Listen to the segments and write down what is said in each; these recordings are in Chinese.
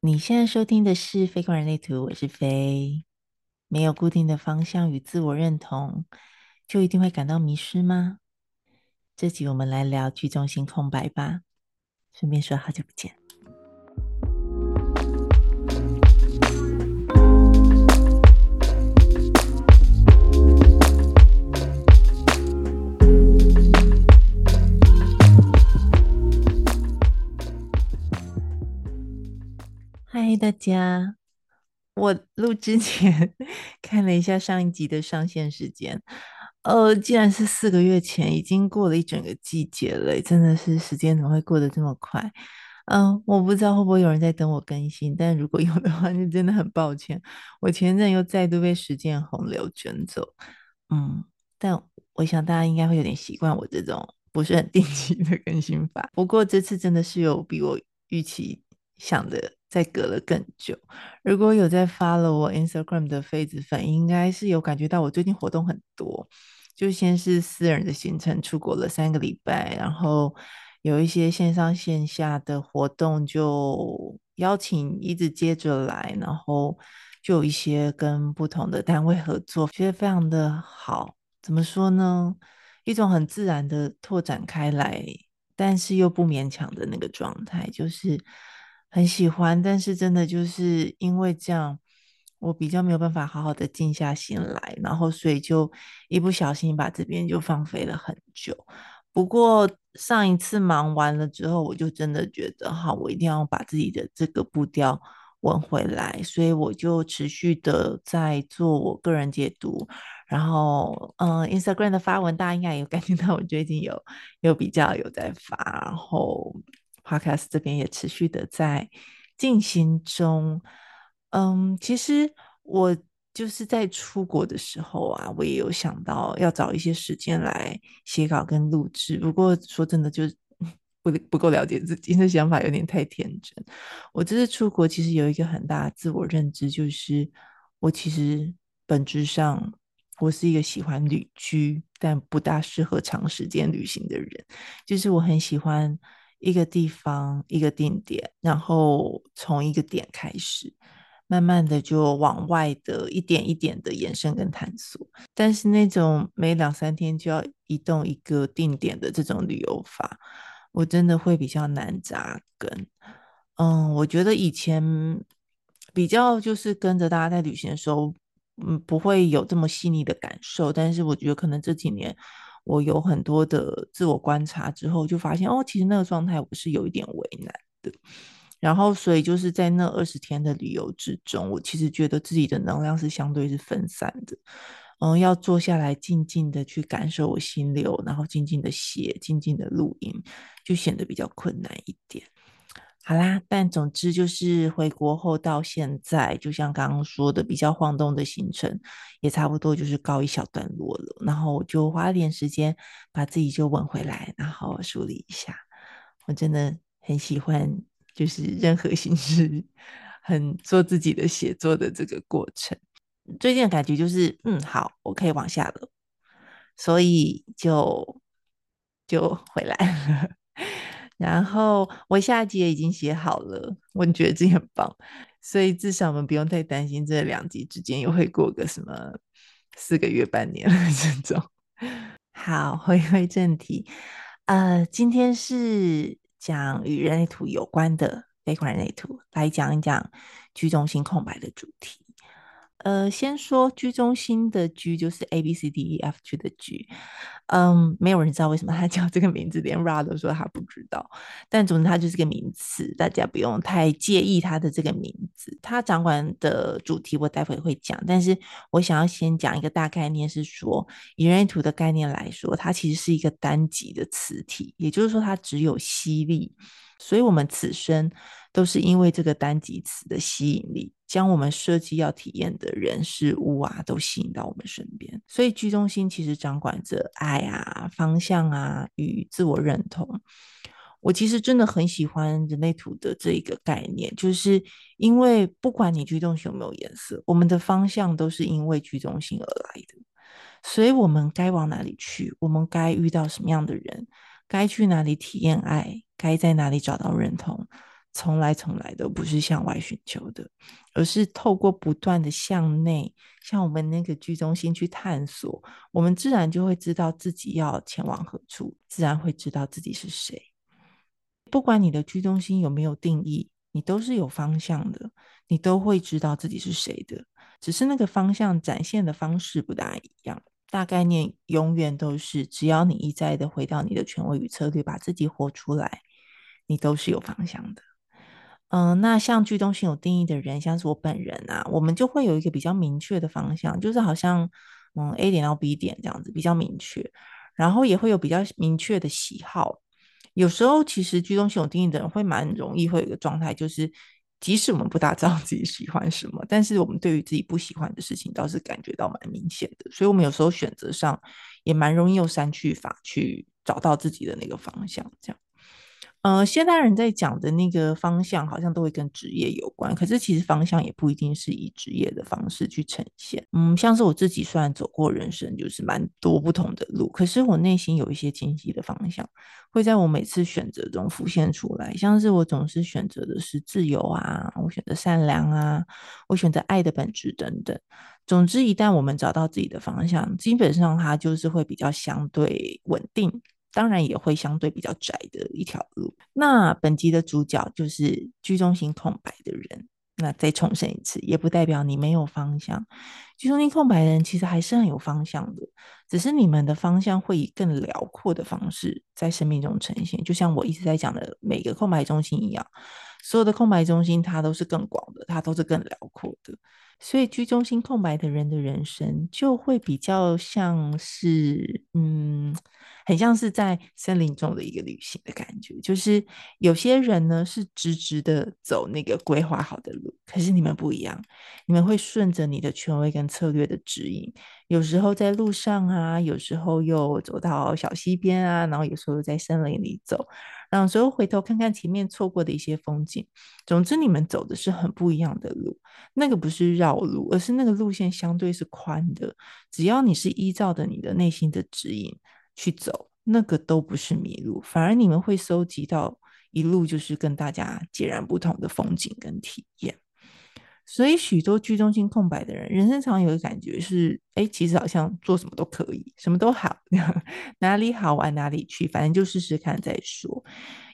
你现在收听的是《飞过人类图》，我是飞。没有固定的方向与自我认同，就一定会感到迷失吗？这集我们来聊居中心空白吧。顺便说好久不见。大家！我录之前 看了一下上一集的上线时间，呃，既然是四个月前，已经过了一整个季节了，真的是时间怎么会过得这么快？嗯、我不知道会不会有人在等我更新，但如果有的话，就真的很抱歉，我前阵又再度被时间洪流卷走。嗯，但我想大家应该会有点习惯我这种不是很定期的更新法。不过这次真的是有比我预期想的再隔了更久。如果有在 follow 我 Instagram 的痱子粉，应该是有感觉到我最近活动很多。就先是私人的行程，出国了三个礼拜，然后有一些线上线下的活动，就邀请一直接着来，然后就有一些跟不同的单位合作，觉得非常的好。怎么说呢？一种很自然的拓展开来，但是又不勉强的那个状态，就是。很喜欢，但是真的就是因为这样，我比较没有办法好好的静下心来，然后所以就一不小心把这边就放飞了很久。不过上一次忙完了之后，我就真的觉得好，我一定要把自己的这个步调稳回来，所以我就持续的在做我个人解读，然后嗯，Instagram 的发文大家应该有感觉到我最近有有比较有在发，然后。Podcast 这边也持续的在进行中，嗯，其实我就是在出国的时候啊，我也有想到要找一些时间来写稿跟录制。不过说真的，就是不不够了解自己，这想法有点太天真。我这次出国其实有一个很大的自我认知，就是我其实本质上我是一个喜欢旅居，但不大适合长时间旅行的人，就是我很喜欢。一个地方，一个定点，然后从一个点开始，慢慢的就往外的一点一点的延伸跟探索。但是那种每两三天就要移动一个定点的这种旅游法，我真的会比较难扎根。嗯，我觉得以前比较就是跟着大家在旅行的时候，嗯，不会有这么细腻的感受。但是我觉得可能这几年。我有很多的自我观察之后，就发现哦，其实那个状态我是有一点为难的。然后，所以就是在那二十天的旅游之中，我其实觉得自己的能量是相对是分散的。嗯，要坐下来静静的去感受我心流，然后静静的写，静静的录音，就显得比较困难一点。好啦，但总之就是回国后到现在，就像刚刚说的，比较晃动的行程也差不多就是告一小段落了。然后我就花了点时间把自己就稳回来，然后梳理一下。我真的很喜欢，就是任何形式很做自己的写作的这个过程。最近的感觉就是，嗯，好，我可以往下了，所以就就回来。然后我下集也已经写好了，我觉得这很棒，所以至少我们不用太担心这两集之间又会过个什么四个月、半年这种。好，回归正题，呃，今天是讲与人类图有关的 Faye 观人类图，来讲一讲居中心空白的主题。呃，先说居中心的居就是 A B C D E F G 的居，嗯，没有人知道为什么他 叫这个名字，连 Ra 都说他不知道。但总之，它就是个名词，大家不用太介意它的这个名字。它掌管的主题我待会会讲，但是我想要先讲一个大概念，是说以人类图的概念来说，它其实是一个单极的磁体，也就是说它只有吸力。所以，我们此生都是因为这个单极磁的吸引力，将我们设计要体验的人事物啊，都吸引到我们身边。所以，居中心其实掌管着爱啊、方向啊与自我认同。我其实真的很喜欢人类图的这一个概念，就是因为不管你居中心有没有颜色，我们的方向都是因为居中心而来的。所以，我们该往哪里去？我们该遇到什么样的人？该去哪里体验爱？该在哪里找到认同？从来从来都不是向外寻求的，而是透过不断的向内，向我们那个居中心去探索，我们自然就会知道自己要前往何处，自然会知道自己是谁。不管你的居中心有没有定义，你都是有方向的，你都会知道自己是谁的，只是那个方向展现的方式不大一样。大概念永远都是，只要你一再的回到你的权威与策略，把自己活出来，你都是有方向的。嗯、那像居中心有定义的人，像是我本人啊，我们就会有一个比较明确的方向，就是好像嗯 A 点到 B 点这样子比较明确，然后也会有比较明确的喜好。有时候其实居中心有定义的人会蛮容易会有一个状态，就是即使我们不大知道自己喜欢什么，但是我们对于自己不喜欢的事情倒是感觉到蛮明显的，所以我们有时候选择上也蛮容易用删去法去找到自己的那个方向，这样。呃，现代人在讲的那个方向，好像都会跟职业有关。可是其实方向也不一定是以职业的方式去呈现。嗯，像是我自己虽然走过人生，就是蛮多不同的路，可是我内心有一些清晰的方向，会在我每次选择中浮现出来。像是我总是选择的是自由啊，我选择善良啊，我选择爱的本质等等。总之，一旦我们找到自己的方向，基本上它就是会比较相对稳定。当然也会相对比较窄的一条路。那本集的主角就是居中心空白的人。那再重申一次，也不代表你没有方向。居中心空白的人其实还是很有方向的，只是你们的方向会以更辽阔的方式在生命中呈现。就像我一直在讲的每个空白中心一样，所有的空白中心它都是更广的，它都是更辽阔的。所以居中心空白的人的人生就会比较像是，嗯。很像是在森林中的一个旅行的感觉，就是有些人呢是直直的走那个规划好的路，可是你们不一样，你们会顺着你的权威跟策略的指引，有时候在路上啊，有时候又走到小溪边啊，然后有时候在森林里走，然后有时候回头看看前面错过的一些风景。总之，你们走的是很不一样的路，那个不是绕路，而是那个路线相对是宽的，只要你是依照着你的内心的指引。去走那个都不是迷路，反而你们会收集到一路就是跟大家截然不同的风景跟体验。所以许多居中心空白的人，人生常有的感觉是：哎，其实好像做什么都可以，什么都好，哪里好玩哪里去，反正就试试看再说。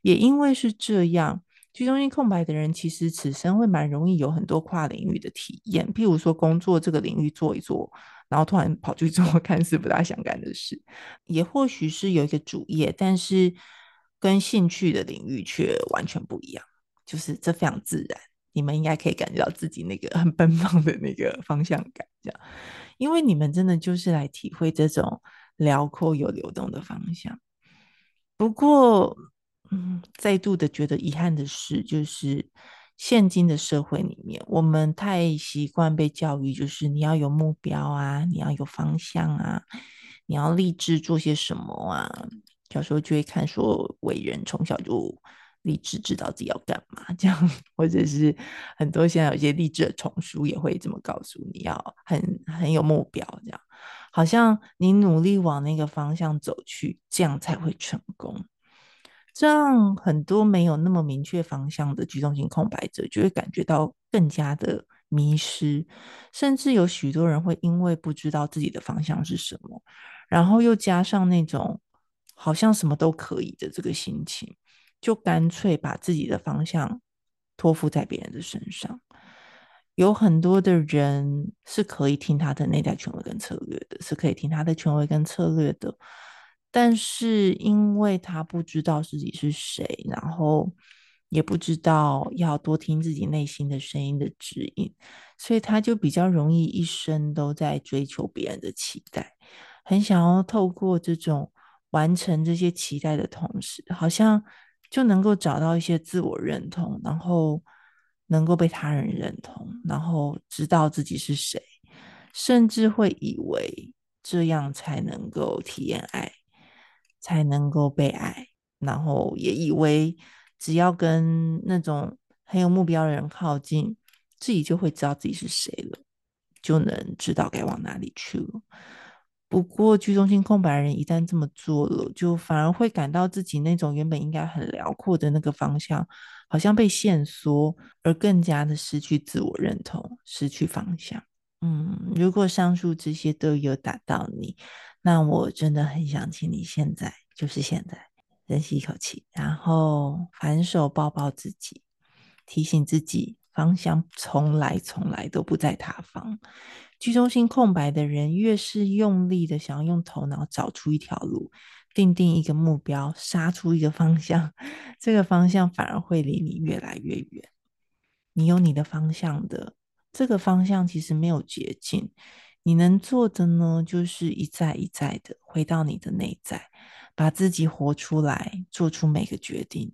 也因为是这样，居中心空白的人其实此生会蛮容易有很多跨领域的体验，譬如说工作这个领域做一做。然后突然跑去做 看似不大相干的事，也或许是有一个主业，但是跟兴趣的领域却完全不一样。就是这非常自然，你们应该可以感觉到自己那个很奔放的那个方向感，这样，因为你们真的就是来体会这种辽阔有流动的方向。不过，嗯，再度的觉得遗憾的是，就是。现今的社会里面，我们太习惯被教育，就是你要有目标啊，你要有方向啊，你要立志做些什么啊。小时候就会看说伟人从小就立志知道自己要干嘛，这样，或者是很多现在有些励志的丛书也会这么告诉你要很很有目标，这样，好像你努力往那个方向走去，这样才会成功。这样很多没有那么明确方向的居中性空白者，就会感觉到更加的迷失，甚至有许多人会因为不知道自己的方向是什么，然后又加上那种好像什么都可以的这个心情，就干脆把自己的方向托付在别人的身上。有很多的人是可以听他的内在权威跟策略的，是可以听他的权威跟策略的。但是因为他不知道自己是谁，然后也不知道要多听自己内心的声音的指引，所以他就比较容易一生都在追求别人的期待，很想要透过这种完成这些期待的同时，好像就能够找到一些自我认同，然后能够被他人认同，然后知道自己是谁，甚至会以为这样才能够体验爱。才能够被爱，然后也以为只要跟那种很有目标的人靠近，自己就会知道自己是谁了，就能知道该往哪里去了。不过，居中心空白人一旦这么做了，就反而会感到自己那种原本应该很辽阔的那个方向，好像被限缩，而更加的失去自我认同，失去方向。嗯，如果上述这些都有打到你，那我真的很想请你现在，就是现在，深吸一口气，然后反手抱抱自己，提醒自己方向从来从来都不在他方。居中心空白的人，越是用力的想要用头脑找出一条路，定定一个目标，杀出一个方向，这个方向反而会离你越来越远。你有你的方向的，这个方向其实没有捷径。你能做的呢，就是一再一再的回到你的内在，把自己活出来，做出每个决定。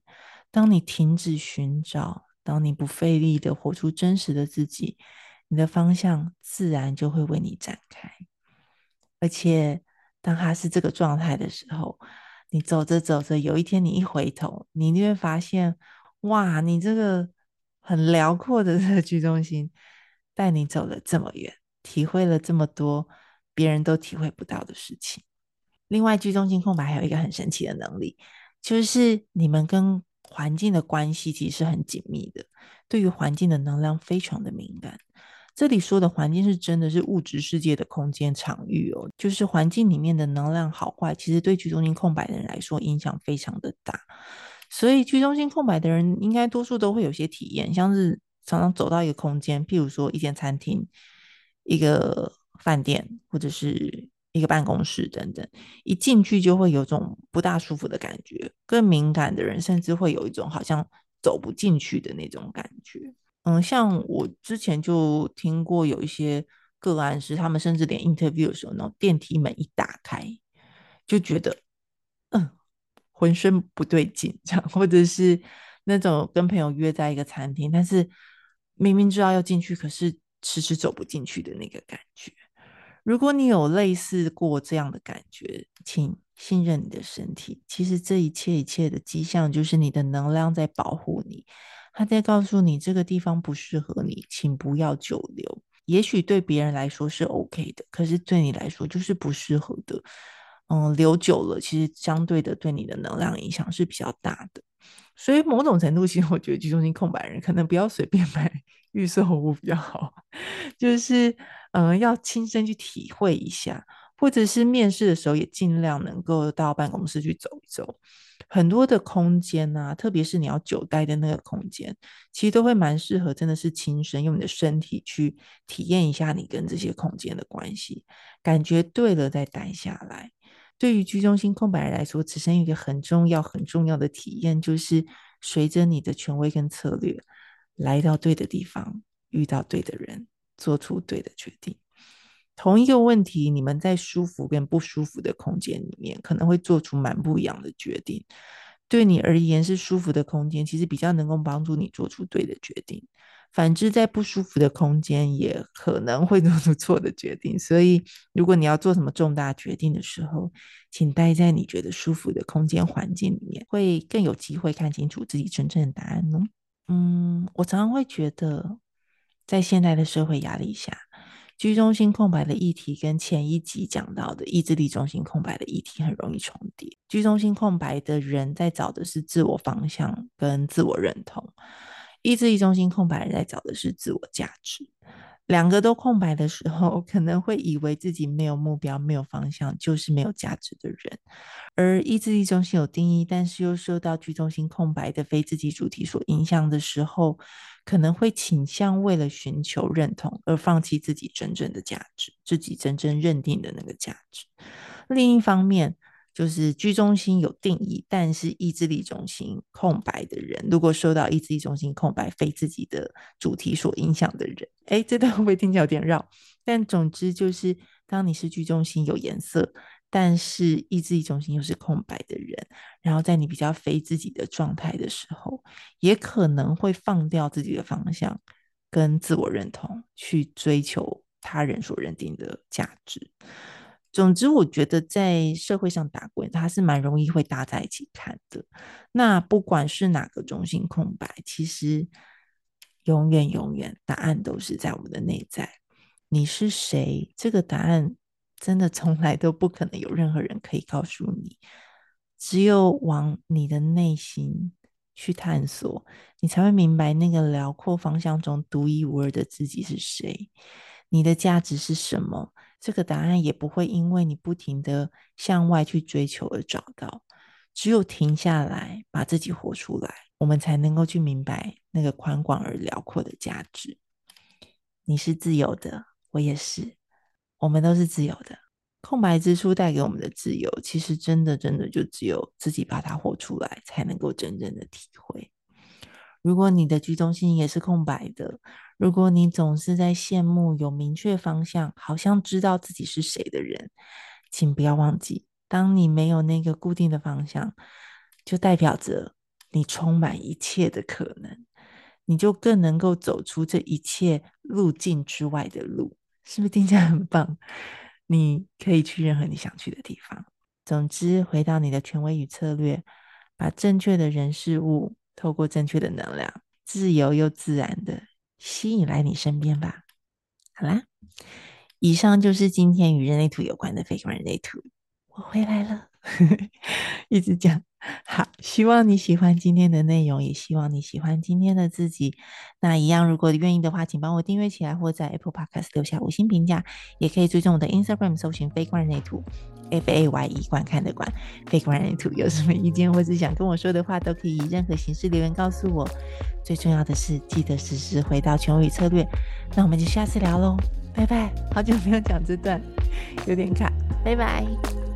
当你停止寻找，当你不费力的活出真实的自己。你的方向自然就会为你展开，而且当他是这个状态的时候，你走着走着，有一天你一回头，你就会发现，哇，你这个很辽阔的这个居中心带你走了这么远，体会了这么多别人都体会不到的事情。另外，居中心空白还有一个很神奇的能力，就是你们跟环境的关系其实是很紧密的，对于环境的能量非常的敏感。这里说的环境是真的是物质世界的空间场域哦，就是环境里面的能量好坏，其实对居中心空白的人来说影响非常的大。所以居中心空白的人应该多数都会有些体验，像是常常走到一个空间，譬如说一间餐厅、一个饭店或者是一个办公室等等，一进去就会有种不大舒服的感觉。更敏感的人甚至会有一种好像走不进去的那种感觉。嗯，像我之前就听过有一些个案是，他们甚至连 interview 的时候，那种电梯门一打开，就觉得嗯，浑身不对劲，这样，或者是那种跟朋友约在一个餐厅，但是明明知道要进去，可是迟迟走不进去的那个感觉。如果你有类似过这样的感觉，请信任你的身体。其实这一切一切的迹象，就是你的能量在保护你。他在告诉你这个地方不适合你，请不要久留。也许对别人来说是 OK 的，可是对你来说就是不适合的。嗯，留久了，其实相对的对你的能量影响是比较大的。所以某种程度，其 实我觉得居中心空白人可能不要随便买预售物比较好，就是嗯，要亲身去体会一下。或者是面试的时候，也尽量能够到办公室去走一走。很多的空间啊，特别是你要久待的那个空间，其实都会蛮适合，真的是亲身用你的身体去体验一下你跟这些空间的关系。感觉对了再待下来。对于居中心空白人来说，此生一个很重要、很重要的体验，就是随着你的权威跟策略，来到对的地方，遇到对的人，做出对的决定。同一个问题，你们在舒服跟不舒服的空间里面，可能会做出蛮不一样的决定。对你而言是舒服的空间，其实比较能够帮助你做出对的决定。反之，在不舒服的空间，也可能会做出错的决定。所以，如果你要做什么重大决定的时候，请待在你觉得舒服的空间环境里面，会更有机会看清楚自己真正的答案呢。嗯，我常常会觉得，在现代的社会压力下，居中心空白的议题跟前一集讲到的意志力中心空白的议题很容易重叠。居中心空白的人在找的是自我方向跟自我认同，意志力中心空白人在找的是自我价值。两个都空白的时候，可能会以为自己没有目标、没有方向，就是没有价值的人。而意志力中心有定义，但是又受到居中心空白的非自己主题所影响的时候，可能会倾向为了寻求认同而放弃自己真正的价值，自己真正认定的那个价值。另一方面，就是居中心有定义，但是意志力中心空白的人，如果受到意志力中心空白非自己的主题所影响的人，诶，这段会不会听起来有点绕？但总之就是，当你是居中心有颜色，但是意志力中心又是空白的人，然后在你比较非自己的状态的时候，也可能会放掉自己的方向跟自我认同，去追求他人所认定的价值。总之，我觉得在社会上打滚，它是蛮容易会搭在一起看的。那不管是哪个中心空白，其实永远永远答案都是在我们的内在。你是谁？这个答案真的从来都不可能有任何人可以告诉你。只有往你的内心去探索，你才会明白那个辽阔方向中独一无二的自己是谁，你的价值是什么。这个答案也不会因为你不停地向外去追求而找到。只有停下来，把自己活出来，我们才能够去明白那个宽广而辽阔的价值。你是自由的，我也是，我们都是自由的。空白之处带给我们的自由，其实真的真的就只有自己把它活出来，才能够真正的体会。如果你的居中心也是空白的，如果你总是在羡慕有明确方向，好像知道自己是谁的人，请不要忘记，当你没有那个固定的方向，就代表着你充满一切的可能，你就更能够走出这一切路径之外的路，是不是听起来很棒？你可以去任何你想去的地方。总之，回到你的权威与策略，把正确的人事物透过正确的能量，自由又自然的吸引来你身边吧。好啦，以上就是今天与人类图有关的非空人类图。我回来了，一直讲。好，希望你喜欢今天的内容，也希望你喜欢今天的自己。那一样，如果你愿意的话，请帮我订阅起来，或在 Apple Podcast 留下五星评价。也可以追踪我的 Instagram，搜寻 Faye 观人类图，F A Y E 观看的观，Faye 观人类图。有什么意见或是想跟我说的话，都可以以任何形式留言告诉我。最重要的是，记得时时回到权威策略。那我们就下次聊喽，拜拜。好久没有讲这段，有点卡，拜拜。